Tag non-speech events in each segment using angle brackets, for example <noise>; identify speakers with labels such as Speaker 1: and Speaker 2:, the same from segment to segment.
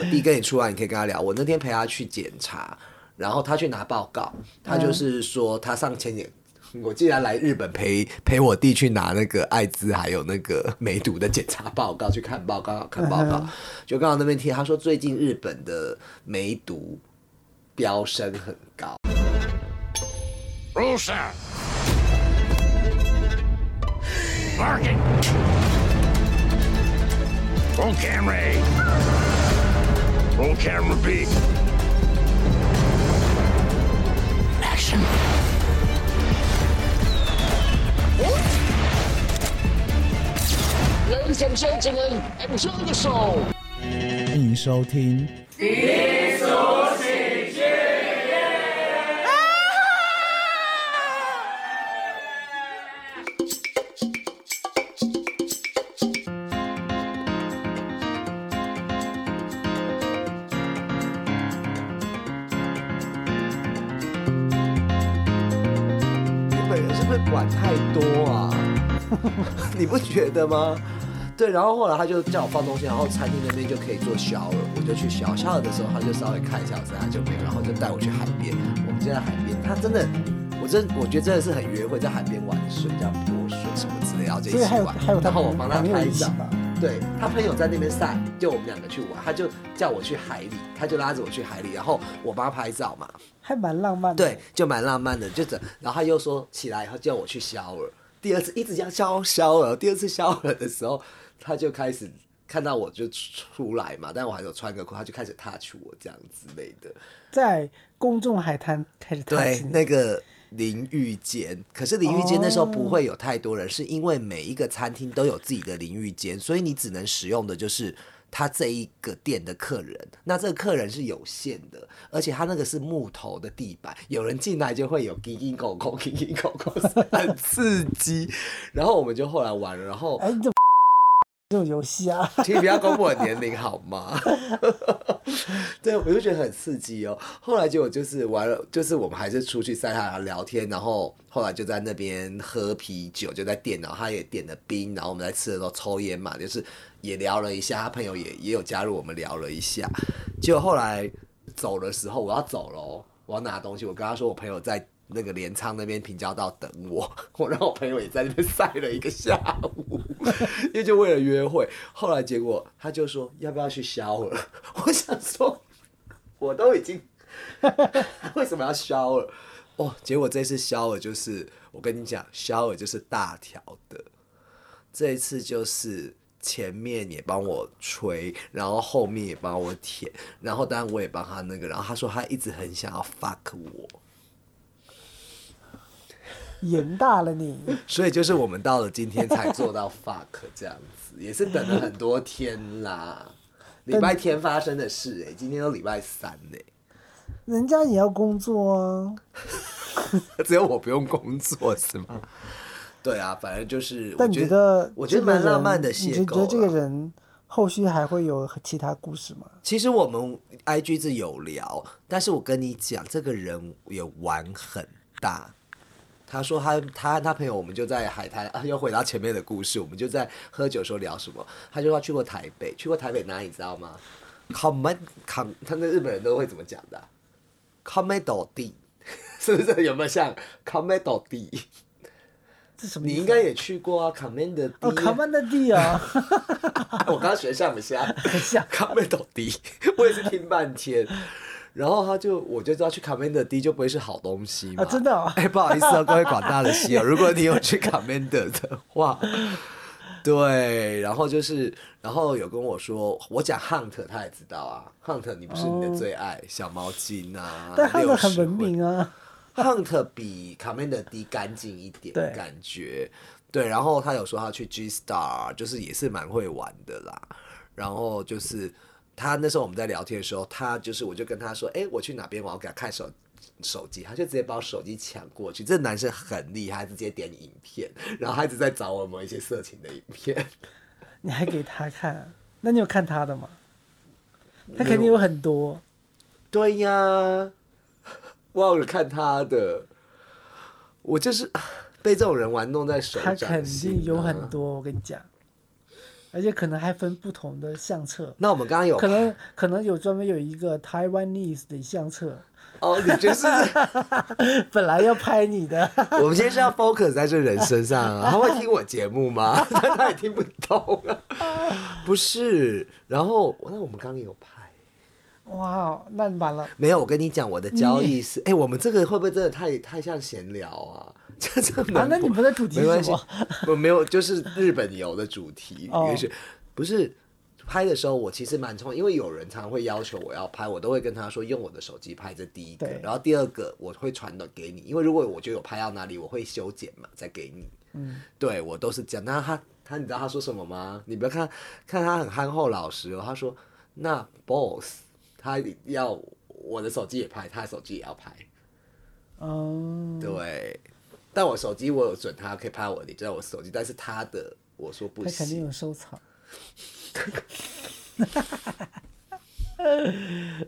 Speaker 1: 我弟跟你出来，你可以跟他聊。我那天陪他去检查，然后他去拿报告，他就是说他上前年。我既然来日本陪陪我弟去拿那个艾滋还有那个梅毒的检查报告，去看报告看报告，就刚好那边听他说最近日本的梅毒飙升很高。Rosa. Barking. Roll camera A. Roll camera B. Action. 人生小情人，enjoy the show。欢迎收听。不觉得吗？对，然后后来他就叫我放东西，然后餐厅那边就可以做小了，我就去小小的时候，他就稍微看一下，我他就没有，然后就带我去海边。我们就在海边，他真的，我真我觉得真的是很约会，在海边玩水，这样泼水什么之类，然后就一起玩。然后我帮他拍照，对他朋友在那边晒，就我们两个去玩，他就叫我去海里，他就拉着我去海里，然后我帮他拍照嘛，
Speaker 2: 还蛮浪漫的。
Speaker 1: 对，就蛮浪漫的，就这，然后他又说起来以后叫我去小尔。第二次一直这样消消了，第二次消了的时候，他就开始看到我就出来嘛，但我还有穿个裤，他就开始 touch 我这样之类的，
Speaker 2: 在公众海滩开始
Speaker 1: 对那个淋浴间，可是淋浴间那时候不会有太多人，是因为每一个餐厅都有自己的淋浴间，所以你只能使用的就是。他这一个店的客人，那这个客人是有限的，而且他那个是木头的地板，有人进来就会有叮叮咕咕，叮叮咕咕，<laughs> 很刺激。然后我们就后来玩了，然后，
Speaker 2: 这种游戏啊，
Speaker 1: 请你不要公布我年龄好吗？<laughs> 对，我就觉得很刺激哦。后来结果就是玩了，就是我们还是出去晒太阳聊天，然后后来就在那边喝啤酒，就在电脑，他也点了冰，然后我们在吃的时候抽烟嘛，就是。也聊了一下，他朋友也也有加入我们聊了一下，结果后来走的时候，我要走了，我要拿东西，我跟他说我朋友在那个镰仓那边平交道等我，我让我朋友也在那边晒了一个下午，因为就为了约会。后来结果他就说要不要去消了，我想说我都已经为什么要消了？哦，结果这次消了就是我跟你讲，消了就是大条的，这一次就是。前面也帮我吹，然后后面也帮我舔，然后当然我也帮他那个，然后他说他一直很想要 fuck 我，
Speaker 2: 严大了你，
Speaker 1: 所以就是我们到了今天才做到 fuck 这样子，也是等了很多天啦，礼拜天发生的事哎，今天都礼拜三呢，
Speaker 2: 人家也要工作啊，<laughs>
Speaker 1: 只有我不用工作是吗？对啊，反正就是。
Speaker 2: 但你觉得，
Speaker 1: 我觉得蛮浪漫的邂逅。
Speaker 2: 你觉得这个人后续还会有其他故事吗？
Speaker 1: 其实我们 I G 是有聊，但是我跟你讲，这个人也玩很大。他说他他他朋友，我们就在海滩啊，又回到前面的故事，我们就在喝酒时候聊什么。他就说去过台北，去过台北哪里知道吗？Come come，他那日本人都会怎么讲的？Come do D，是不是有没有像 Come do D？你应该也去过啊，Commander D。
Speaker 2: 哦，Commander D 啊！<laughs>
Speaker 1: 我刚刚学像不像？<laughs>
Speaker 2: 像。
Speaker 1: Commander D，我也是听半天。然后他就，我就知道去 Commander D 就不会是好东西嘛。
Speaker 2: 啊，真的哦。
Speaker 1: 哎，不好意思啊，各位广大的西友，<laughs> 如果你有去 Commander 的话，对，然后就是，然后有跟我说，我讲 Hunt，他也知道啊，Hunt 你不是你的最爱小毛巾啊？
Speaker 2: 但 Hunt 很文明啊。
Speaker 1: Hunt 比 Commander 低干净一点，感觉对。然后他有说他去 G Star，就是也是蛮会玩的啦。然后就是他那时候我们在聊天的时候，他就是我就跟他说，哎，我去哪边玩，我给他看手手机，他就直接把我手机抢过去。这男生很厉害，直接点影片，<laughs> 然后他一直在找我们一些色情的影片。<laughs>
Speaker 2: 你还给他看？那你有看他的吗？他肯定有很多。
Speaker 1: 对呀。<laughs> 忘了看他的，我就是被这种人玩弄在手
Speaker 2: 他肯定有很多，我跟你讲。而且可能还分不同的相册，
Speaker 3: 那我们刚刚有
Speaker 2: 可能可能有专门有一个 Taiwanese 的相册，
Speaker 3: 哦，你就是
Speaker 2: 本来要拍你的，<laughs>
Speaker 3: 我们今天是要 focus 在这人身上啊，他会听我节目吗？但 <laughs> 他也听不懂啊，不是。然后那我们刚刚有拍。
Speaker 2: 哇，那完了。
Speaker 3: 没有，我跟你讲，我的交易是，哎，我们这个会不会真的太太像闲聊啊？<laughs> 这这
Speaker 2: 啊，那你们的主题是什么？
Speaker 3: 我没有，就是日本游的主题，也许不是拍的时候，我其实蛮聪明，因为有人常常会要求我要拍，我都会跟他说用我的手机拍，这第一个，然后第二个我会传的给你，因为如果我就有拍到哪里，我会修剪嘛，再给你。嗯，对我都是这样。那他他你知道他说什么吗？你不要看看他很憨厚老实哦，他说那 boss。他要我的手机也拍，他的手机也要拍。哦，对，但我手机我有准他可以拍我，你知道我手机，但是他的我说不行。
Speaker 2: 他肯定有收藏。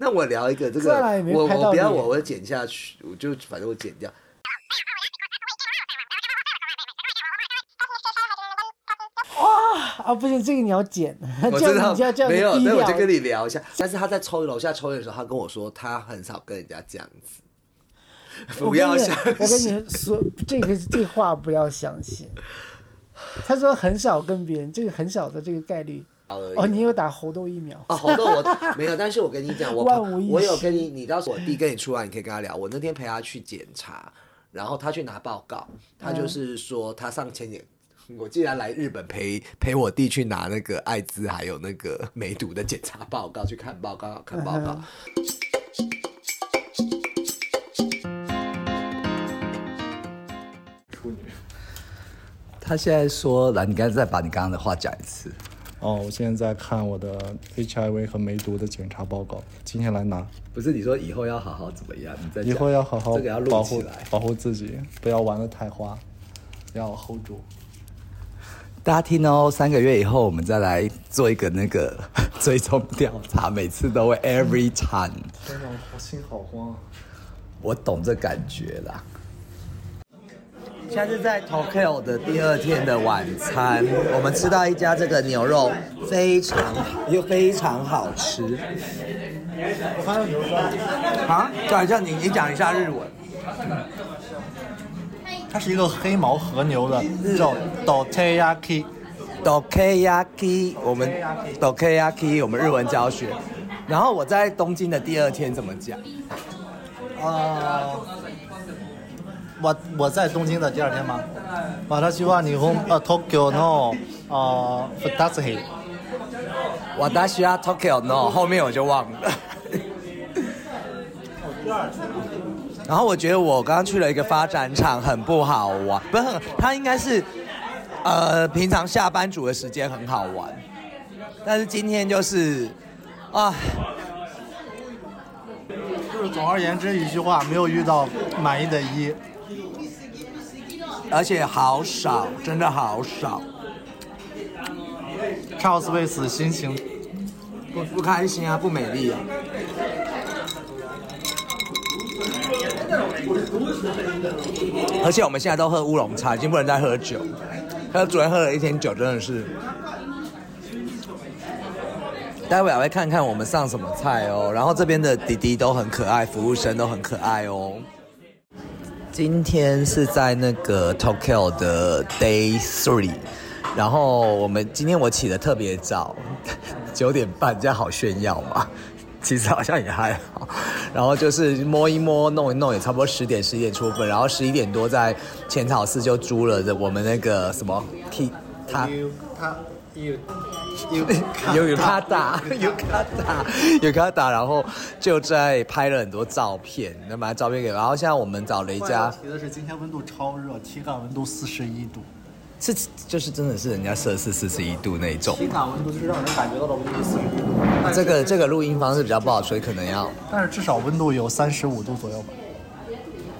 Speaker 3: 那我聊一个这个，我我不要我我剪下去，我就反正我剪掉。
Speaker 2: 啊，不行，这个你要剪，<laughs>
Speaker 3: 我知道没有，
Speaker 2: 那
Speaker 3: 我就跟你聊一下。但是他在抽楼下抽烟的时候，他跟我说他很少跟人家这样子。<laughs> 不要相信，
Speaker 2: 我跟你说，这个这话不要相信。他说很少跟别人，这个很少的这个概率。哦，你有打猴痘疫苗？
Speaker 3: 啊，猴痘我 <laughs> 没有，但是我跟你讲，我我有跟你，你到时候我弟跟你出来，你可以跟他聊。我那天陪他去检查，然后他去拿报告，他就是说他上前年。我既然来日本陪陪我弟去拿那个艾滋还有那个梅毒的检查报告，去看报告看报告。
Speaker 1: 处他现在说来，你刚才再把你刚刚的话讲一次。
Speaker 4: 哦，我现在在看我的 HIV 和梅毒的检查报告，今天来拿。
Speaker 1: 不是你说以后要好好怎么样？你在
Speaker 4: 以后要好好
Speaker 1: 这个要
Speaker 4: 保护保护自己，不要玩的太花，要 hold 住。
Speaker 1: 大家听哦，三个月以后我们再来做一个那个 <laughs> 追踪调查，每次都会 every time。
Speaker 4: 天哪，我心好慌。
Speaker 1: 我懂这感觉啦。现在是在 Tokyo 的第二天的晚餐，我们吃到一家这个牛肉非常又非常好吃。
Speaker 4: 我看到牛肉
Speaker 1: 啊，下你你讲一下日文。
Speaker 4: 它是一个黑毛和牛的肉
Speaker 1: ，dokeyaki，dokeyaki，我们 dokeyaki，我们日文教学。然后我在东京的第二天怎么讲？
Speaker 4: 啊，我我在东京的第二天吗？私は日本あ東京のあ二つ日。
Speaker 1: 私は東京の后面我就忘了。然后我觉得我刚刚去了一个发展场，很不好玩，不是，他应该是，呃，平常下班族的时间很好玩，但是今天就是，啊，
Speaker 4: 就是总而言之一句话，没有遇到满意的一，
Speaker 1: 而且好少，真的好少
Speaker 4: ，Charles 为此心情
Speaker 1: 不不开心啊，不美丽啊。而且我们现在都喝乌龙茶，已经不能再喝酒。他昨天喝了一天酒，真的是。待会还会看看我们上什么菜哦。然后这边的弟弟都很可爱，服务生都很可爱哦。今天是在那个 Tokyo 的 Day Three，然后我们今天我起的特别早，<laughs> 九点半，这样好炫耀嘛。<laughs> 其实好像也还好，然后就是摸一摸、弄一弄，也差不多十点、十一点出分，然后十一点多在浅草寺就租了我们那个什么 T，
Speaker 4: 他他有
Speaker 1: 有有卡打有卡打 <laughs> 有卡打，然后就在拍了很多照片，那把照片给，然后现在我们找了一家。
Speaker 4: 提的是今天温度超热，体感温度四十一度。
Speaker 1: 是，就是真的是人家摄氏四十一度那种。
Speaker 4: 体感温度就是让人感觉到了温度四十一度。
Speaker 1: 这个这个录音方式比较不好，所以可能要。
Speaker 4: 但是至少温度有三十五度左右吧。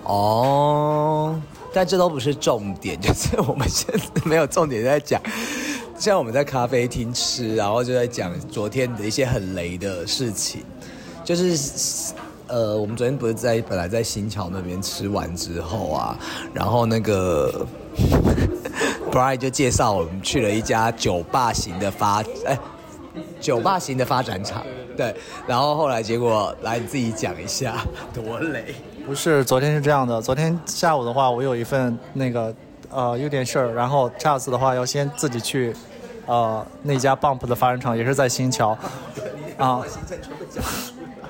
Speaker 1: 哦，但这都不是重点，就是我们现在没有重点在讲。现在我们在咖啡厅吃，然后就在讲昨天的一些很雷的事情。就是呃，我们昨天不是在本来在新桥那边吃完之后啊，然后那个。<laughs> Brian 就介绍我们去了一家酒吧型的发，哎，酒吧型的发展场，对，然后后来结果来你自己讲一下，多累。
Speaker 4: 不是，昨天是这样的，昨天下午的话，我有一份那个呃有点事儿，然后下次的话要先自己去，呃那家 Bump 的发展厂也是在新桥，啊，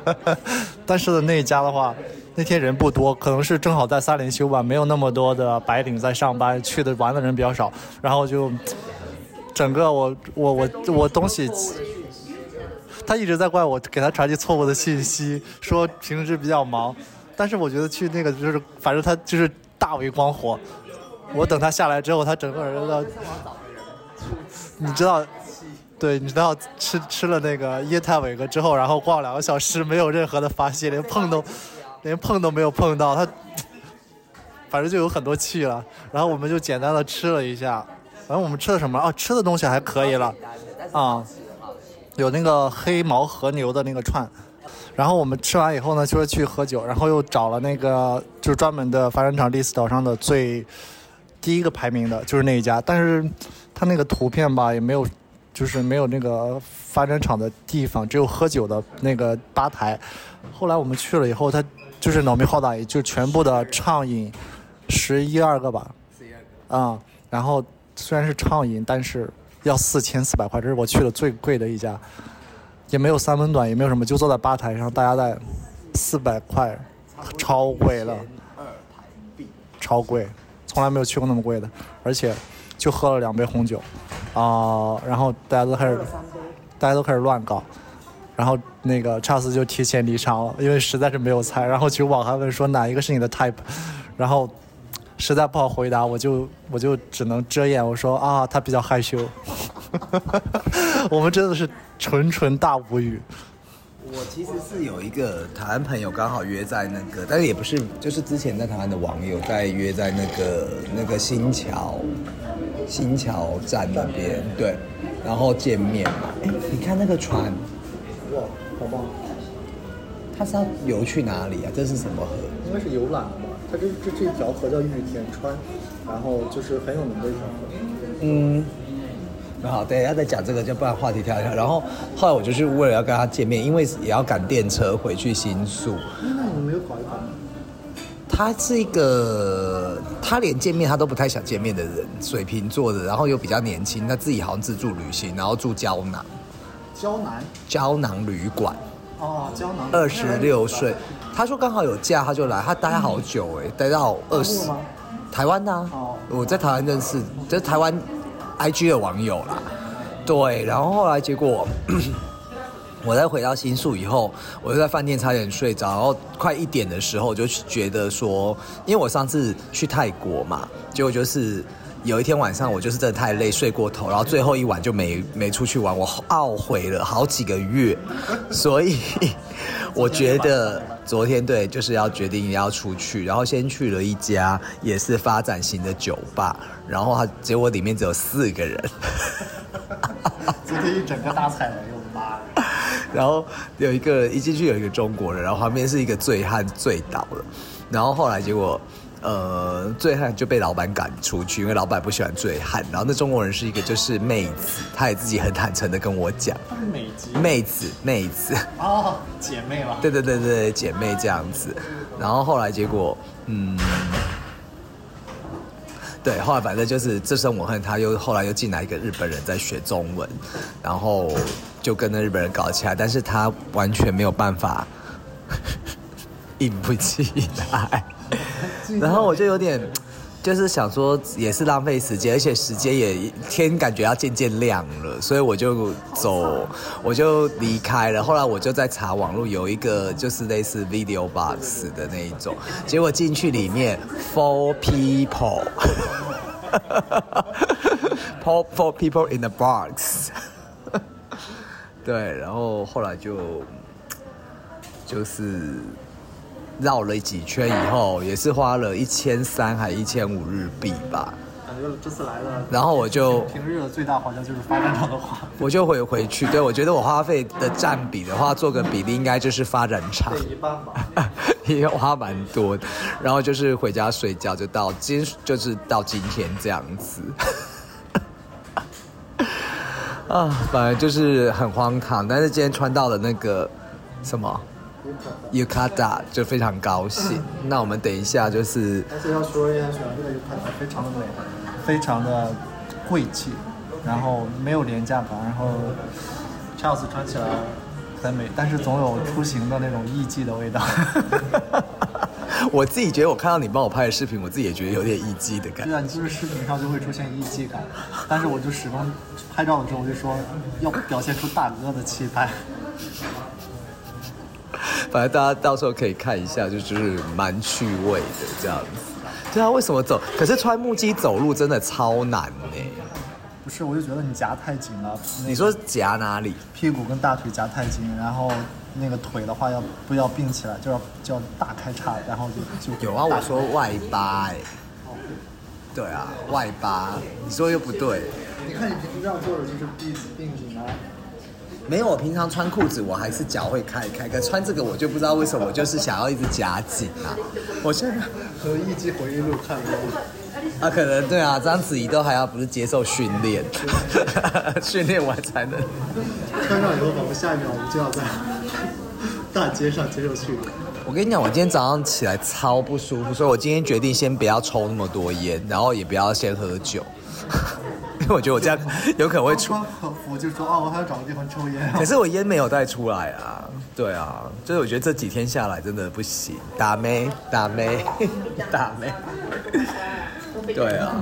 Speaker 4: <laughs> 但是那一家的话。那天人不多，可能是正好在三连休吧，没有那么多的白领在上班，去的玩的人比较少，然后就整个我我我我东西，他一直在怪我给他传递错误的信息，说平时比较忙，但是我觉得去那个就是反正他就是大为光火，我等他下来之后，他整个人的，你知道，对，你知道吃吃了那个液态伟哥之后，然后逛两个小时，没有任何的发泄，连碰都。连碰都没有碰到他，反正就有很多气了。然后我们就简单的吃了一下，反正我们吃的什么哦，吃的东西还可以了，啊，有那个黑毛和牛的那个串。然后我们吃完以后呢，就是去喝酒，然后又找了那个就是专门的发展场历史岛上的最第一个排名的，就是那一家。但是他那个图片吧，也没有，就是没有那个发展场的地方，只有喝酒的那个吧台。后来我们去了以后，他。就是脑门好大，就全部的畅饮，十一二个吧，啊，然后虽然是畅饮，但是要四千四百块，这是我去的最贵的一家，也没有三温暖，也没有什么，就坐在吧台上，大家在四百块，超贵了，超贵，从来没有去过那么贵的，而且就喝了两杯红酒，啊，然后大家都开始，大家都开始乱搞。然后那个查斯就提前离场了，因为实在是没有猜。然后就网还问说哪一个是你的 type，然后实在不好回答，我就我就只能遮掩，我说啊，他比较害羞。<laughs> 我们真的是纯纯大无语。
Speaker 1: 我其实是有一个台湾朋友刚好约在那个，但是也不是，就是之前在台湾的网友在约在那个那个新桥新桥站那边，对，然后见面嘛。哎，你看那个船。
Speaker 4: 哇，好棒！
Speaker 1: 它是要游去哪里啊？这是什么河？
Speaker 4: 应该是游览的吧。它这这这条河叫玉田川，然后就是很有名的一条河。嗯，
Speaker 1: 很好，等一下再讲这个，就不然话题跳一跳。然后后来我就是为了要跟他见面，因为也要赶电车回去新宿。
Speaker 4: 那你们没有考一考吗？
Speaker 1: 他是一个，他连见面他都不太想见面的人，水瓶座的，然后又比较年轻，他自己好像自助旅行，然后住胶囊。
Speaker 4: 胶囊？
Speaker 1: 胶囊旅馆。
Speaker 4: 哦，胶囊
Speaker 1: 二十六岁，他说刚好有假，他就来，他待好久哎，待到二十，台湾的，我在台湾认识，就是台湾 IG 的网友啦，对，然后后来结果，我在回到新宿以后，我就在饭店差点睡着，然后快一点的时候，我就觉得说，因为我上次去泰国嘛，结果就是。有一天晚上，我就是真的太累，睡过头，然后最后一晚就没没出去玩，我懊悔了好几个月，所以我觉得昨天对就是要决定要出去，然后先去了一家也是发展型的酒吧，然后结果里面只有四个人，<laughs>
Speaker 4: 昨天一整个大踩雷，我的妈！
Speaker 1: 然后有一个一进去有一个中国人，然后旁边是一个醉汉醉倒了，然后后来结果。呃，醉汉就被老板赶出去，因为老板不喜欢醉汉。然后那中国人是一个就是妹子，她也自己很坦诚的跟我讲，
Speaker 4: 妹子，
Speaker 1: 妹子，妹子，
Speaker 4: 哦，姐妹嘛，
Speaker 1: 对对对对，姐妹这样子。然后后来结果，嗯，对，后来反正就是这声我恨，他又后来又进来一个日本人在学中文，然后就跟那日本人搞起来，但是他完全没有办法 <laughs> 硬不起来。然后我就有点，<laughs> 就是想说也是浪费时间，而且时间也天感觉要渐渐亮了，所以我就走，我就离开了。后来我就在查网络，有一个就是类似 video box 的那一种，结果进去里面 four people，four <laughs> four people in the box，<laughs> 对，然后后来就就是。绕了几圈以后，也是花了一千三还一千五日币吧。
Speaker 4: 感觉这次来了，
Speaker 1: 然后我就
Speaker 4: 平日的最大花销就是发展场的花。
Speaker 1: 我就回回去，对我觉得我花费的占比的话，做个比例应该就是发展场
Speaker 4: 一半吧，<laughs>
Speaker 1: 也花蛮多的。然后就是回家睡觉，就到今就是到今天这样子。<laughs> 啊，反正就是很荒唐，但是今天穿到了那个什么 yukata 就非常高兴。那我们等一下就是
Speaker 4: 而且要说一下，选这个 yukata 非常的美，非常的贵气，然后没有廉价感，然后 Charles 穿起来很美，但是总有出行的那种艺伎的味道。<laughs>
Speaker 1: 我自己觉得，我看到你帮我拍的视频，我自己也觉得有点艺伎的感觉。
Speaker 4: 对啊，你就是视频上就会出现艺伎感，但是我就始终拍照的时候我就说要表现出大哥的气派。
Speaker 1: 反正大家到时候可以看一下，就就是蛮趣味的这样子。对啊，为什么走？可是穿木屐走路真的超难呢。
Speaker 4: 不是，我就觉得你夹太紧了。那个
Speaker 1: 你说夹哪里？
Speaker 4: 屁股跟大腿夹太紧，然后那个腿的话要不要并起来，就要就要大开叉，然后就就
Speaker 1: 有啊，我说外八哎。对啊，外八，你说又不对。
Speaker 4: 你看你平时这样坐着就是并并。
Speaker 1: 没有，我平常穿裤子我还是脚会开开，可穿这个我就不知道为什么，我就是想要一直夹紧啊。我现在
Speaker 4: 和艺伎回忆录看过。
Speaker 1: 啊，可能对啊，章子怡都还要不是接受训练，<laughs> 训练完才能。
Speaker 4: 穿上以后，仿佛下一秒我们就要在大街上接受训练。
Speaker 1: 我跟你讲，我今天早上起来超不舒服，所以我今天决定先不要抽那么多烟，然后也不要先喝酒，<laughs> 因为我觉得我这样 <laughs> 有可能会出。
Speaker 4: 穿和服就说啊，我还要找个地方抽烟。<laughs>
Speaker 1: 可是我烟没有带出来啊，对啊，所以我觉得这几天下来真的不行，打妹打妹打妹，对啊。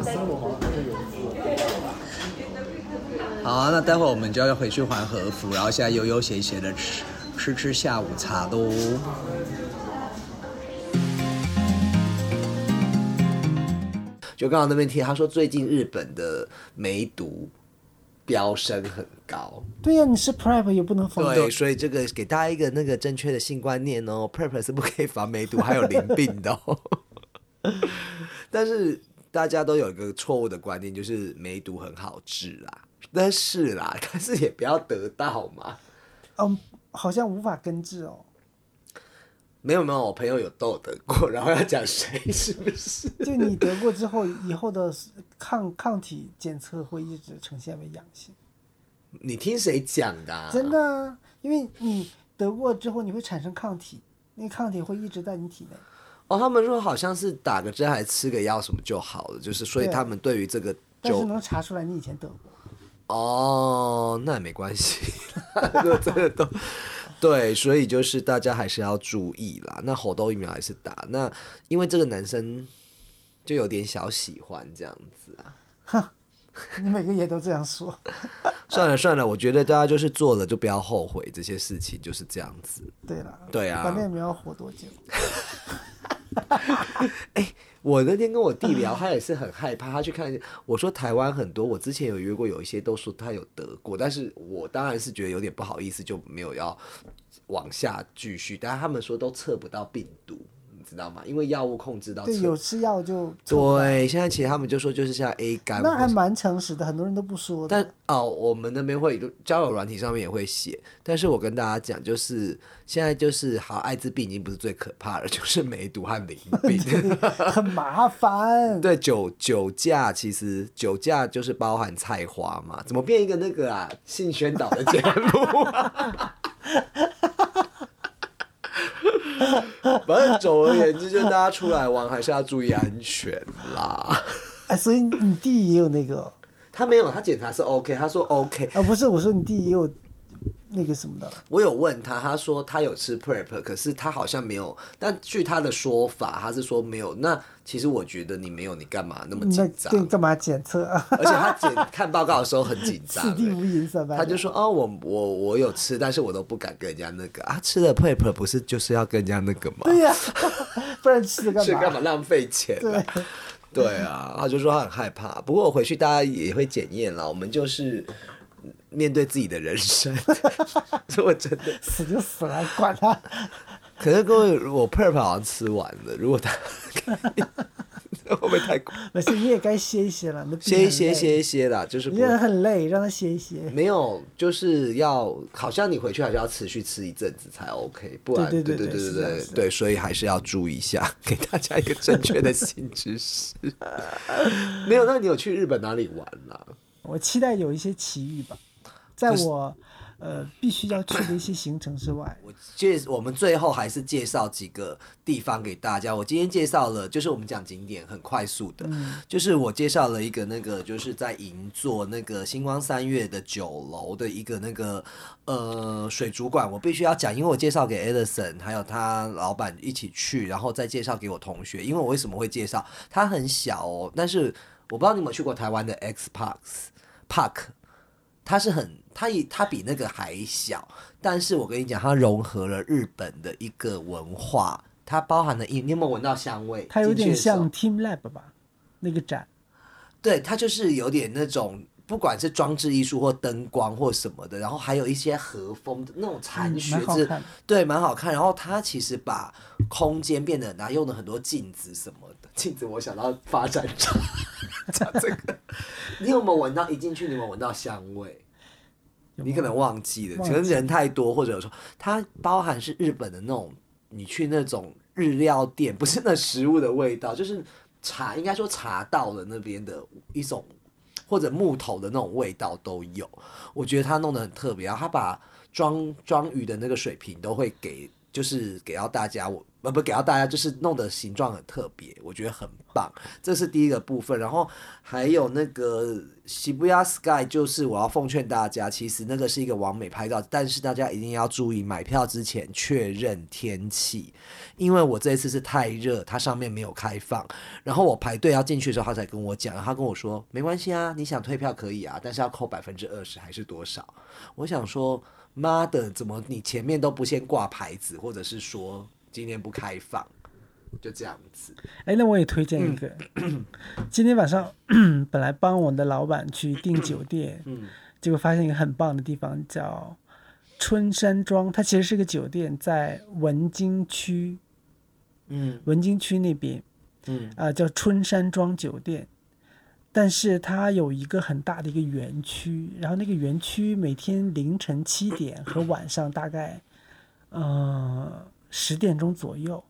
Speaker 1: 好啊，那待会儿我们就要回去还和服，然后现在悠悠闲闲的吃吃吃下午茶喽。就刚刚那边听，他说最近日本的梅毒飙升很高，
Speaker 2: 对呀、你是 prep 也不能防
Speaker 1: 对，所以这个给大家一个那个正确的性观念哦，prep 是不可以防梅毒还有淋病的哦。<laughs> 但是大家都有一个错误的观念，就是梅毒很好治啦，但是啦，但是也不要得到嘛。
Speaker 2: 嗯，好像无法根治哦。
Speaker 1: 没有没有，我朋友有都有得过，然后要讲谁是不是？<laughs>
Speaker 2: 就你得过之后，以后的抗抗体检测会一直呈现为阳性，
Speaker 1: 你听谁讲的、啊？
Speaker 2: 真的啊，因为你得过之后，你会产生抗体，那个抗体会一直在你体内。
Speaker 1: 哦，他们说好像是打个针还吃个药什么就好了，就是所以他们对于这个
Speaker 2: 但是能查出来你以前得过。
Speaker 1: 哦，那也没关系，如果真的都对，所以就是大家还是要注意啦。那猴痘疫苗还是打，那因为这个男生就有点小喜欢这样子啊。
Speaker 2: 你每个也都这样说，<laughs>
Speaker 1: 算了算了，我觉得大家就是做了就不要后悔，这些事情就是这样子。
Speaker 2: 对啦，
Speaker 1: 对啊
Speaker 2: 反正也没有活多久。<laughs>
Speaker 1: 我那天跟我弟聊，<laughs> 他也是很害怕，他去看。我说台湾很多，我之前有约过，有一些都说他有得过，但是我当然是觉得有点不好意思，就没有要往下继续。但是他们说都测不到病毒，你知道吗？因为药物控制到
Speaker 2: 对，
Speaker 1: 测
Speaker 2: 有吃药就
Speaker 1: 对，现在其实他们就说就是像 A 肝，
Speaker 2: 那还蛮诚实的，很多人都不说的。
Speaker 1: 但哦，我们那边会交友软体上面也会写，但是我跟大家讲，就是现在就是好，艾滋病已经不是最可怕的，<laughs> 就是梅毒和淋 <laughs> 病。
Speaker 2: 很麻烦。<laughs>
Speaker 1: 对酒酒驾，其实酒驾就是包含菜花嘛，怎么变一个那个啊性宣导的节目、啊？<laughs> 反正总而言之，就大家出来玩还是要注意安全啦。<laughs>
Speaker 2: 哎，所以你弟也有那个
Speaker 1: 他没有，他检查是 OK，他说 OK。
Speaker 2: 啊？不是，我说你弟也有那个什么的。
Speaker 1: 我有问他，他说他有吃 prep，可是他好像没有。但据他的说法，他是说没有。那其实我觉得你没有，你干嘛那么紧张？
Speaker 2: 对，干嘛检测啊？
Speaker 1: 而且他检看报告的时候很紧张、<laughs>
Speaker 2: 此地
Speaker 1: 欸
Speaker 2: 无银三百。
Speaker 1: 他就说：“哦，我我我有吃，但是我都不敢跟人家那个啊，吃了 prep 不是就是要跟人家那个吗？
Speaker 2: 对呀、<laughs> 不然吃了干嘛？
Speaker 1: 是干嘛浪费钱、啊？
Speaker 2: 对，
Speaker 1: 对啊，他就说他很害怕。不过我回去大家也会检验啦，我们就是面对自己的人生。<laughs> 如果真的，
Speaker 2: 死就死了，管他。
Speaker 1: 可是各位，我 prep 好像吃完了，如果他 <laughs> 会不会太苦？
Speaker 2: 没事，你也该歇一歇了。
Speaker 1: 歇一歇歇一歇啦，就是不
Speaker 2: 你人很累，让他歇一歇。
Speaker 1: 没有，就是要好像你回去还是要持续吃一阵子才 OK，不然
Speaker 2: 对
Speaker 1: 对对
Speaker 2: 对对
Speaker 1: 所以还是要注意一下，给大家一个正确的新知识。<laughs> 没有，那你有去日本哪里玩啦、
Speaker 2: 我期待有一些奇遇吧。在我呃必须要去的一些行程之外，
Speaker 1: 我介我们最后还是介绍几个地方给大家。我今天介绍了，就是我们讲景点很快速的，就是我介绍了一个那个就是在银座那个星光三月的酒楼的一个那个呃水族馆，我必须要讲，因为我介绍给 Edison 还有他老板一起去，然后再介绍给我同学。因为我为什么会介绍？它很小哦，但是我不知道你有没有去过台湾的 X Park Park，它是很。它也它比那个还小，但是我跟你讲，它融合了日本的一个文化，它包含了一，你有没有闻到香味？
Speaker 2: 它有点像 Team Lab 吧，那个展。
Speaker 1: 对，它就是有点那种，不管是装置艺术或灯光或什么的，然后还有一些和风的那种残雪，对，蛮好看。然后它其实把空间变得然后，用了很多镜子什么的。镜子，我想到发展场，讲这个，<laughs> 你有没有闻到？一进去，你有没有闻到香味？你可能忘记了，可能人太多，或者说它包含是日本的那种，你去那种日料店，不是那食物的味道，<laughs> 就是茶，应该说茶道的那边的一种，或者木头的那种味道都有。我觉得他弄得很特别，然后他把装装鱼的那个水瓶都会给，就是给到大家我。不不给到大家，就是弄的形状很特别，我觉得很棒。这是第一个部分，然后还有那个喜布亚 Sky，就是我要奉劝大家，其实那个是一个完美拍照，但是大家一定要注意买票之前确认天气，因为我这一次是太热，它上面没有开放，然后我排队要进去的时候，他才跟我讲，他跟我说没关系啊，你想退票可以啊，但是要扣百分之二十还是多少？我想说妈的，怎么你前面都不先挂牌子，或者是说？今天不开放，就这样子。
Speaker 2: 哎，那我也推荐一个。<clears throat> 今天晚上 <clears throat> 本来帮我的老板去订酒店，嗯，结果发现一个很棒的地方，叫春山庄。它其实是个酒店，在文京区，嗯，文京区那边，嗯，啊，叫春山庄酒店。但是它有一个很大的一个园区，然后那个园区每天凌晨七点和晚上大概，嗯。十点钟左右，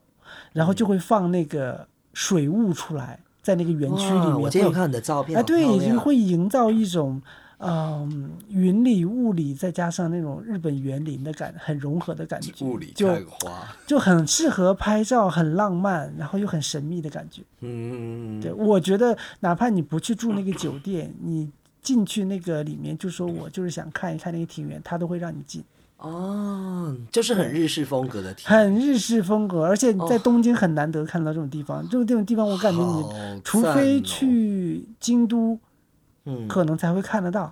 Speaker 2: 然后就会放那个水雾出来，在那个园区里面。
Speaker 1: 我今天有看你的照片，
Speaker 2: 哎，对，就会营造一种嗯云里雾里，再加上那种日本园林的感，很融合的感觉。
Speaker 1: 雾里
Speaker 2: 开花，就很适合拍照，很浪漫，然后又很神秘的感觉。嗯，对，我觉得哪怕你不去住那个酒店，你进去那个里面，就说我就是想看一看那个庭园，他都会让你进。
Speaker 1: 哦，就是很日式风格的庭，
Speaker 2: 很日式风格，而且在东京很难得看到这种地方。这种这种地方，我感觉你除非去京都，嗯，可能才会看得到。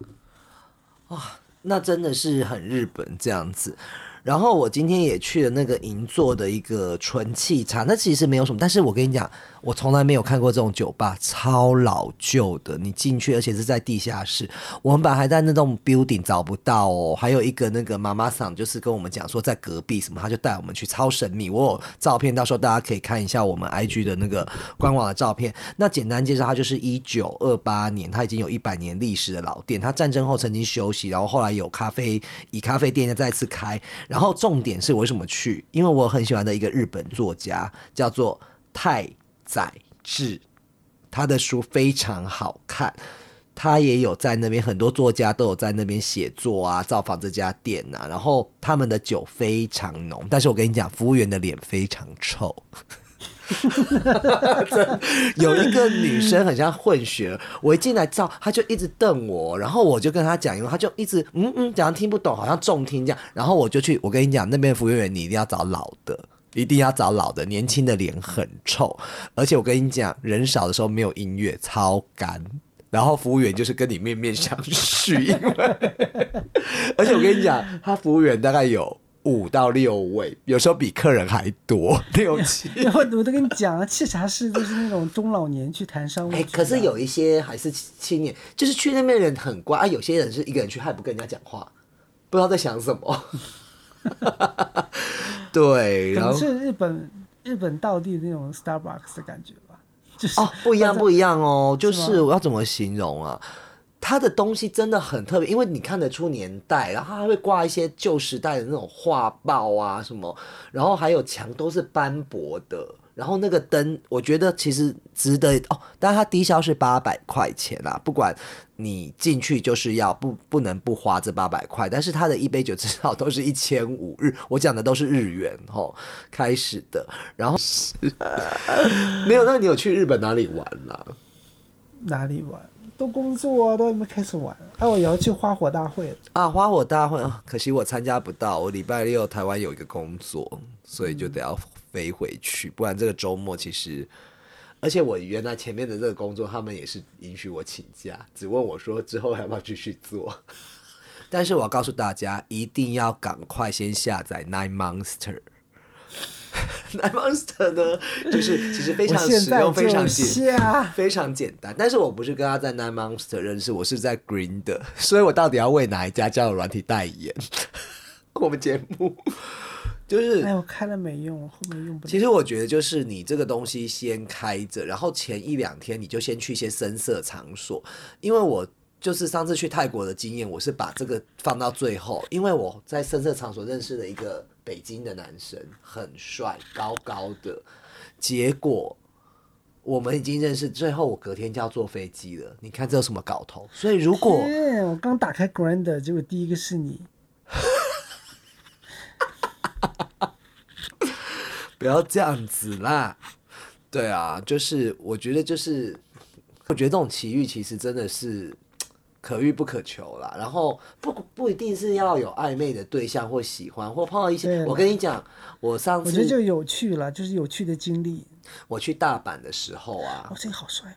Speaker 1: 啊，那真的是很日本这样子。然后我今天也去了那个银座的一个纯气茶，那其实没有什么，但是我跟你讲。我从来没有看过这种酒吧，超老旧的。你进去，而且是在地下室。我们本来还在那栋 building 找不到哦。还有一个那个妈妈桑，就是跟我们讲说在隔壁什么，他就带我们去，超神秘。我有照片，到时候大家可以看一下我们 IG 的那个官网的照片。那简单介绍，它就是一九二八年，它已经有一百年历史的老店。它战争后曾经休息，然后后来有咖啡，以咖啡店再次开。然后重点是我为什么去？因为我很喜欢的一个日本作家叫做泰。载志，他的书非常好看，他也有在那边，很多作家都有在那边写作啊，造访这家店呐。然后他们的酒非常浓，但是我跟你讲，服务员的脸非常臭。<laughs> 有一个女生很像混血，我一进来照，她就一直瞪我，然后我就跟她讲，因为她就一直嗯嗯讲听不懂，好像重听这样。然后我就去，我跟你讲，那边服务员你一定要找老的。一定要找老的，年轻的脸很臭，而且我跟你讲，人少的时候没有音乐，超干。然后服务员就是跟你面面相觑，因为 <laughs> 而且我跟你讲，他服务员大概有五到六位，有时候比客人还多六七。
Speaker 2: 然 <laughs> 后我都跟你讲啊，沏茶室都是那种中老年去谈商务。哎，
Speaker 1: 可是有一些还是青年，就是去那边人很乖啊。有些人是一个人去，还不跟人家讲话，不知道在想什么。<laughs> 对，
Speaker 2: 然后是日本日本道地的那种 Starbucks 的感觉吧，就是
Speaker 1: 哦，不一样不一样哦，就是我要怎么形容啊？它的东西真的很特别，因为你看得出年代，然后还会挂一些旧时代的那种画报啊什么，然后还有墙都是斑驳的，然后那个灯，我觉得其实值得哦，但是它低消是八百块钱啦，不管你进去就是要不不能不花这八百块，但是它的一杯酒至少都是一千五日，我讲的都是日元哦开始的，然后没有，那你有去日本哪里玩啦？
Speaker 2: 哪里玩？都工作啊，都还没开始玩。哎、我也要去花火大会。
Speaker 1: 啊，花火大会啊，可惜我参加不到，我礼拜六台湾有一个工作，所以就得要飞回去，不然这个周末其实，而且我原来前面的这个工作，他们也是允许我请假，只问我说之后要不要继续做。但是我要告诉大家，一定要赶快先下载 Nine Monster。<laughs> Nine Monster 呢，就是其实非常实用非常简。非常简单，但是我不是跟他在 Nine Monster 认识，我是在 Green 的，所以我到底要为哪一家交友软体代言？<laughs> 我们节目就是
Speaker 2: 哎，我开了没用，后面用不了。
Speaker 1: 其实我觉得就是你这个东西先开着，然后前一两天你就先去一些深色场所，因为我就是上次去泰国的经验，我是把这个放到最后，因为我在深色场所认识了一个北京的男生，很帅，高高的，结果。我们已经认识，最后我隔天就要坐飞机了。你看这有什么搞头？所以如果
Speaker 2: 天我刚打开 Grand，结果第一个是你。
Speaker 1: 不要这样子啦。对啊，就是我觉得就是，我觉得这种奇遇其实真的是可遇不可求啦。然后不不一定是要有暧昧的对象或喜欢，或碰到一些。我跟你讲，我上
Speaker 2: 我觉得就有趣了，就是有趣的经历。
Speaker 1: 我去大阪的时候啊
Speaker 2: 哦，，这个好帅哦！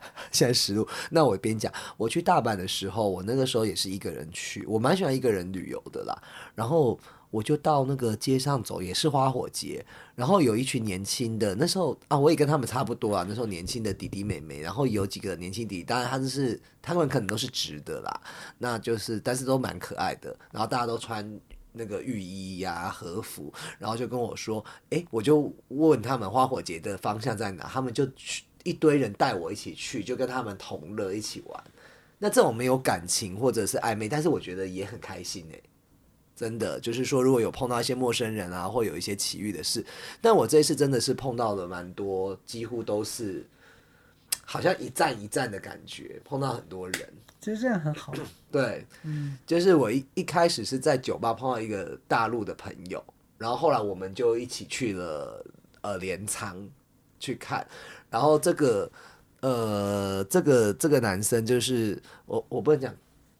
Speaker 2: <laughs>
Speaker 1: 现在实录。那我边讲，我去大阪的时候，我那个时候也是一个人去，我蛮喜欢一个人旅游的啦。然后我就到那个街上走，也是花火节，然后有一群年轻的，那时候啊，我也跟他们差不多啊，那时候年轻的弟弟妹妹，然后有几个年轻弟弟，当然他就是他们可能都是直的啦，那就是但是都蛮可爱的，然后大家都穿。那个浴衣呀、和服，然后就跟我说，诶，我就问他们花火节的方向在哪，他们就去一堆人带我一起去，就跟他们同乐一起玩。那这种没有感情或者是暧昧，但是我觉得也很开心诶。真的就是说，如果有碰到一些陌生人啊，或有一些奇遇的事，但我这一次真的是碰到了蛮多，几乎都是好像一站一站的感觉，碰到很多人。
Speaker 2: 其实这样很好。
Speaker 1: 对，<clears throat> 嗯就是我一一开始是在酒吧碰到一个大陆的朋友，然后后来我们就一起去了呃镰仓去看，然后这个呃这个这个男生就是我我不能讲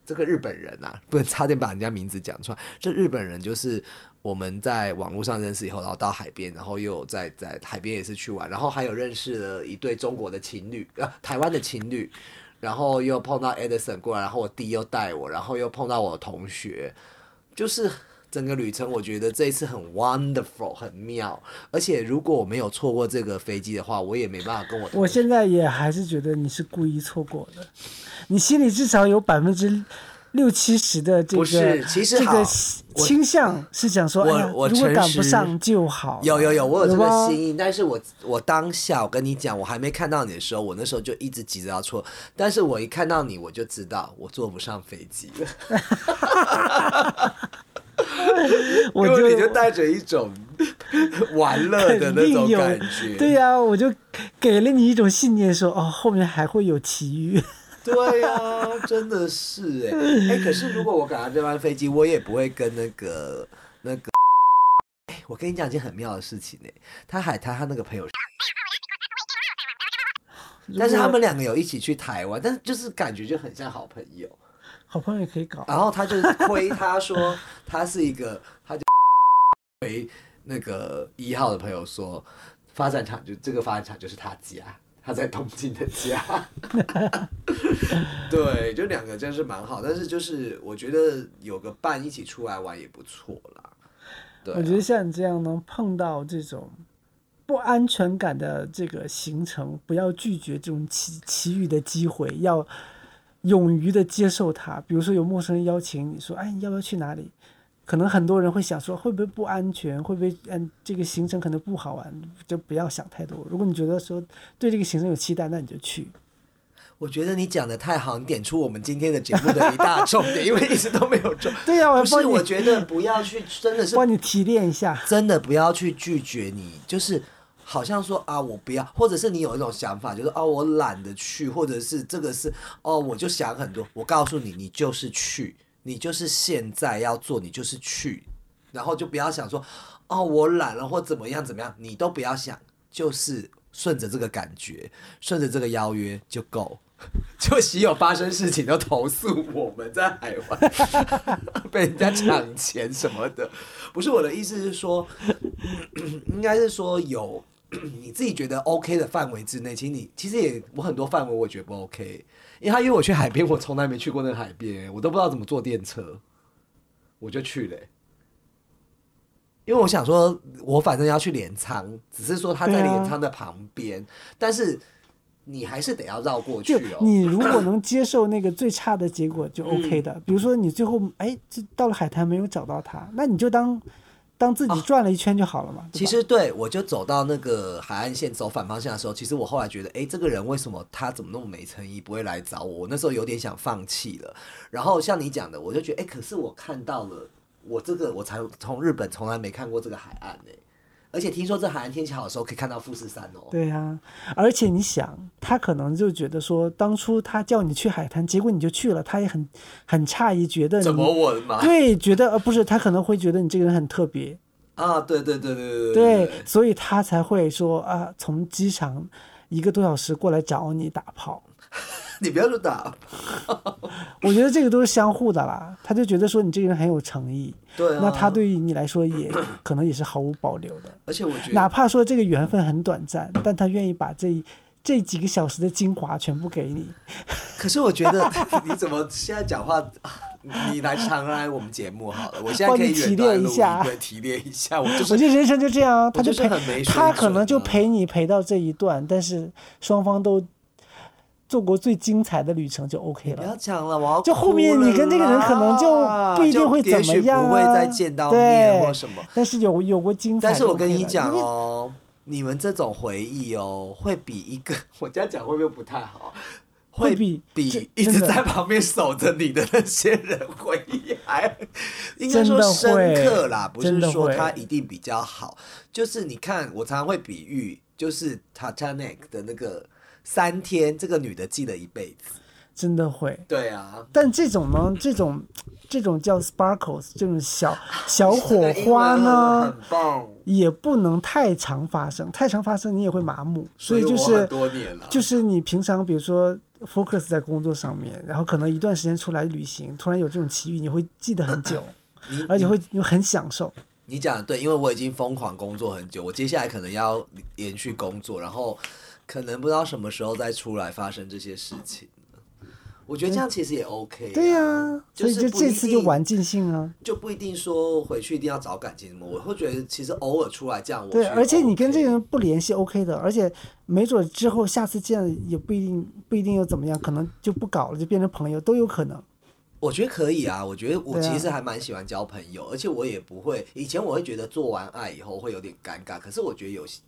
Speaker 1: 这个日本人啊，不能差点把人家名字讲出来，这日本人就是。我们在网络上认识以后，然后到海边，然后又在在海边也是去玩，然后还有认识了一对中国的情侣，呃，<laughs> 台湾的情侣，然后又碰到 Edison 过来，然后我弟又带我，然后又碰到我同学，就是整个旅程，我觉得这一次很 wonderful，很妙。而且如果我没有错过这个飞机的话，我也没办法跟我
Speaker 2: 我现在也还是觉得你是故意错过的，你心里至少有百分之六七十的这
Speaker 1: 不
Speaker 2: 个
Speaker 1: 是其实
Speaker 2: 这个倾向是想说，
Speaker 1: 我
Speaker 2: 哎，
Speaker 1: 我
Speaker 2: 如果赶不上就好。
Speaker 1: 有有有，我有这个心意，但是我我当下我跟你讲，我还没看到你的时候，我那时候就一直急着要错，但是我一看到你，我就知道我坐不上飞机了，<laughs> <laughs>
Speaker 2: 我就
Speaker 1: 你就带着一种玩乐的那种感觉，
Speaker 2: 对呀、我就给了你一种信念说，哦，后面还会有奇遇。
Speaker 1: 对呀、真的是哎、哎、可是如果我赶上这班飞机，我也不会跟那个那个。哎、我跟你讲一件很妙的事情哎、他海滩他那个朋友，<laughs> 但是他们两个有一起去台湾，但是就是感觉就很像好朋友。
Speaker 2: 好朋友也可以搞，
Speaker 1: 然后他就推他说他是一个，<laughs> 他就回那个一号的朋友说，发展厂就这个发展厂就是他家，他在东京的家。<laughs> 对，就两个真是蛮好，但是就是我觉得有个伴一起出来玩也不错啦。对啊、
Speaker 2: 我觉得像你这样能碰到这种不安全感的这个行程，不要拒绝这种奇奇遇的机会，要勇于的接受它。比如说有陌生人邀请你说：“哎，你要不要去哪里？”可能很多人会想说会不会不安全，会不会嗯这个行程可能不好玩，就不要想太多。如果你觉得说对这个行程有期待，那你就去。
Speaker 1: 我觉得你讲的太好，你点出我们今天的节目的一大重点，<laughs> 因为一直都没有中。<laughs>
Speaker 2: 对呀、我
Speaker 1: 不是，我觉得不要去，真的是
Speaker 2: 帮你提炼一下。
Speaker 1: 真的不要去拒绝你，就是好像说啊，我不要，或者是你有一种想法，就是哦，我懒得去，或者是这个是哦，我就想很多。我告诉你，你就是去，你就是现在要做，你就是去，然后就不要想说哦，我懒了或怎么样怎么样，你都不要想，就是顺着这个感觉，顺着这个邀约就够。<laughs> 就喜有发生事情都投诉我们在海外 <laughs> 被人家抢钱什么的，不是我的意思是说，<clears throat> 应该是说有 <clears throat> 你自己觉得 OK 的范围之内，其实你其实也我很多范围我觉得不 OK，因为他约我去海边，我从来没去过那个海边，我都不知道怎么坐电车，我就去了、因为我想说，我反正要去镰仓，只是说他在镰仓的旁边，但是你还是得要绕过去哦。
Speaker 2: 你如果能接受那个最差的结果就
Speaker 1: 嗯
Speaker 2: OK 的，比如说你最后哎，这到了海滩没有找到他，那你就当当自己转了一圈就好了嘛。
Speaker 1: 啊其实对我就走到那个海岸线走反方向的时候，其实我后来觉得，哎，这个人为什么他怎么那么没诚意，不会来找我？我那时候有点想放弃了。然后像你讲的，我就觉得，哎，可是我看到了，我这个我才从日本从来没看过这个海岸呢、而且听说这海岸天气好的时候可以看到富士山哦。
Speaker 2: 对呀、而且你想，他可能就觉得说，当初他叫你去海滩，结果你就去了，他也很很诧异，觉得
Speaker 1: 怎么
Speaker 2: 你
Speaker 1: 我嘛？
Speaker 2: 对，觉得呃不是，他可能会觉得你这个人很特别，
Speaker 1: 啊，对对对对对
Speaker 2: 对，所以他才会说啊，从机场一个多小时过来找你打炮。
Speaker 1: 你不要说打，<laughs>
Speaker 2: 我觉得这个都是相互的啦，他就觉得说你这个人很有诚意，
Speaker 1: 对啊。
Speaker 2: 那他对于你来说也可能也是毫无保留的，<clears throat>
Speaker 1: 而且我觉得
Speaker 2: 哪怕说这个缘分很短暂，但他愿意把这这几个小时的精华全部给你。<laughs>
Speaker 1: 可是我觉得 <laughs> 你怎么现在讲话，你来常来我们节目好了，我现在可
Speaker 2: 你提炼一下
Speaker 1: 对，提炼一下，我就是
Speaker 2: 我觉得人生就这样啊，他
Speaker 1: 就
Speaker 2: 就是他可能就陪你陪到这一段，但是双方都做过最精彩的旅程就 OK 了
Speaker 1: 不要
Speaker 2: 了。
Speaker 1: 讲了，我要
Speaker 2: 就后面你跟那个人可能就不一定会怎么样、啊，
Speaker 1: 不会再见到面
Speaker 2: 对
Speaker 1: 或什么。
Speaker 2: 但是有有过精彩
Speaker 1: 但
Speaker 2: 是。
Speaker 1: 我跟你讲哦，你们这种回忆哦，会比一个我这样讲会不会不太好？
Speaker 2: 会比
Speaker 1: 比一直在旁边守着你的那些人回忆还应该说深刻啦，不是说他一定比较好。就是你看，我常常会比喻，就是 Titanic 的那个三天，这个女的记得一辈子。
Speaker 2: 真的会。
Speaker 1: 对啊，
Speaker 2: 但这种呢，这种这种叫 sparkles，这种小 <laughs> 小火花呢
Speaker 1: 很，棒，
Speaker 2: 也不能太常发生，太常发生你也会麻木。所以就是
Speaker 1: 很多年了，
Speaker 2: 就是你平常比如说 focus 在工作上面，然后可能一段时间出来旅行，突然有这种奇遇，你会记得很久，<laughs> 而且会很享受。
Speaker 1: 你讲的对，因为我已经疯狂工作很久，我接下来可能要连续工作，然后可能不知道什么时候再出来发生这些事情我觉得这样其实也 OK 啊。
Speaker 2: 对呀、所以
Speaker 1: 是
Speaker 2: 就这次就玩尽兴啊。
Speaker 1: 就不一定说回去一定要找感情什么，我会觉得其实偶尔出来这样，我
Speaker 2: 对，而且你跟这个人不联系 OK 的，而且没准之后下次见也不一定不一定又怎么样，可能就不搞了，就变成朋友都有可能。
Speaker 1: 我觉得可以啊，我觉得我其实还蛮喜欢交朋友，而且我也不会，以前我会觉得做完爱以后会有点尴尬，可是我觉得有些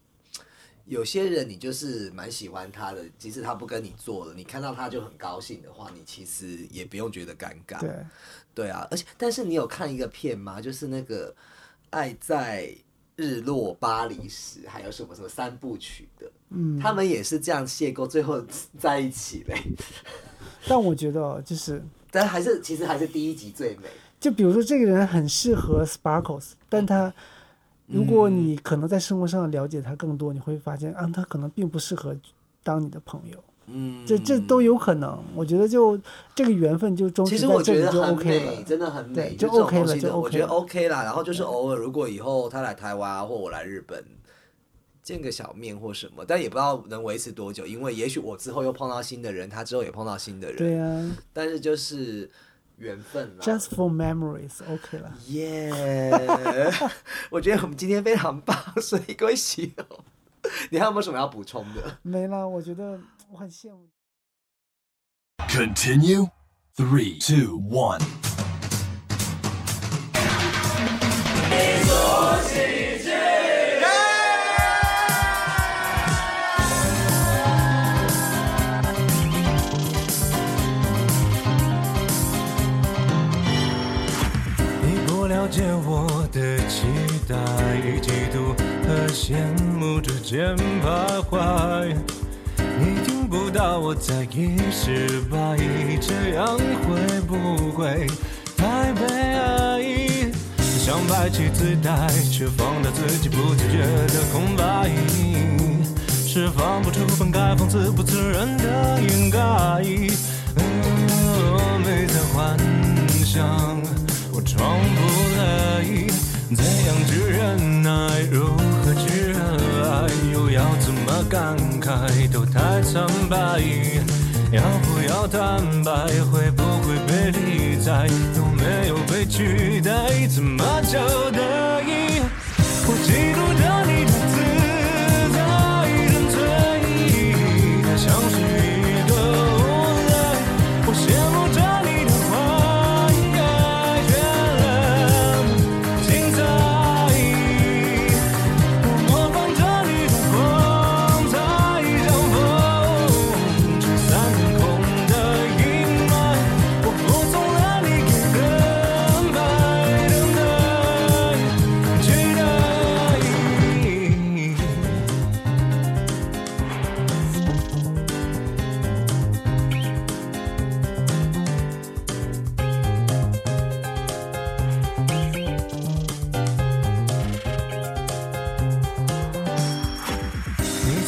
Speaker 1: 有些人你就是蛮喜欢他的，即使他不跟你做了，你看到他就很高兴的话，你其实也不用觉得尴尬。
Speaker 2: 对，
Speaker 1: 对啊，而且但是你有看一个片吗？就是那个《爱在日落巴黎时》，还有什么什么三部曲的，
Speaker 2: 嗯，
Speaker 1: 他们也是这样邂逅，最后在一起嘞。
Speaker 2: 但我觉得哦就是，<laughs>
Speaker 1: 但还是其实还是第一集最美。
Speaker 2: 就比如说这个人很适合 sparkles，但他如果
Speaker 1: 嗯
Speaker 2: 你可能在生活上了解他更多，你会发现啊，他可能并不适合当你的朋友。
Speaker 1: 嗯，
Speaker 2: 这这都有可能，我觉得就这个缘分就终
Speaker 1: 其
Speaker 2: 止在这里就
Speaker 1: 实我觉得很
Speaker 2: OK，了。
Speaker 1: 真的很美，
Speaker 2: 对就 OK 了就
Speaker 1: 我觉得 OK 啦。然后就是偶尔，如果以后他来台湾啊，或我来日本。见个小面或什么，但也不知道能维持多久，因为也许我之后又碰到新的人，他之后也碰到新的人，
Speaker 2: 对啊
Speaker 1: 但是就是缘分了。
Speaker 2: ，just for memories，OK 了。
Speaker 1: 耶 <laughs> 我觉得我们今天非常棒，所以各位喜友，你还有没有什么要补充的？
Speaker 2: 没了，我觉得我很羡慕。
Speaker 5: Continue. Three, two, one.
Speaker 6: 解我的期待与嫉妒和羡慕，之间徘徊。你听不到我在意失败，这样会不会太悲哀？想摆起姿态，却放大自己不自觉的空白，释放不出本该放肆不自然的掩盖。哦，没在幻想，装不来，怎样去忍耐？如何去热爱？又要怎么感慨？都太苍白。要不要坦白？会不会被理睬？有没有被取代？怎么叫得意？我嫉妒的你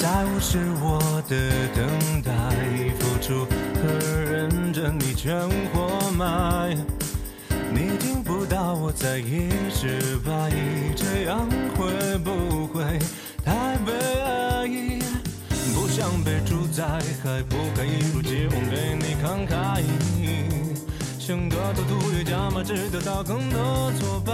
Speaker 6: 在无视我的等待，付出和认真你全活埋。你听不到我在意失败，这样会不会太悲哀？不想被主宰，还不该一如既往对你慷慨。像个赌徒越加码，只得到更多挫败。